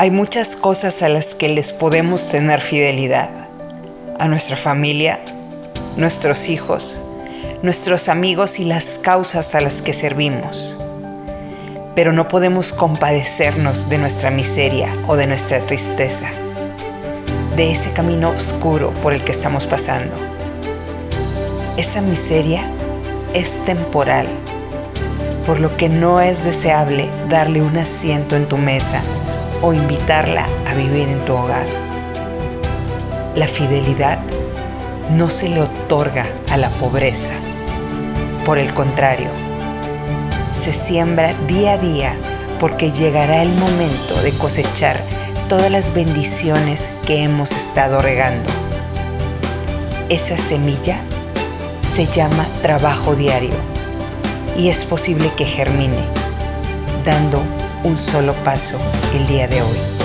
Hay muchas cosas a las que les podemos tener fidelidad. A nuestra familia, nuestros hijos, nuestros amigos y las causas a las que servimos. Pero no podemos compadecernos de nuestra miseria o de nuestra tristeza, de ese camino oscuro por el que estamos pasando. Esa miseria es temporal, por lo que no es deseable darle un asiento en tu mesa o invitarla a vivir en tu hogar. La fidelidad no se le otorga a la pobreza. Por el contrario, se siembra día a día porque llegará el momento de cosechar todas las bendiciones que hemos estado regando. Esa semilla se llama trabajo diario y es posible que germine, dando un solo paso el día de hoy.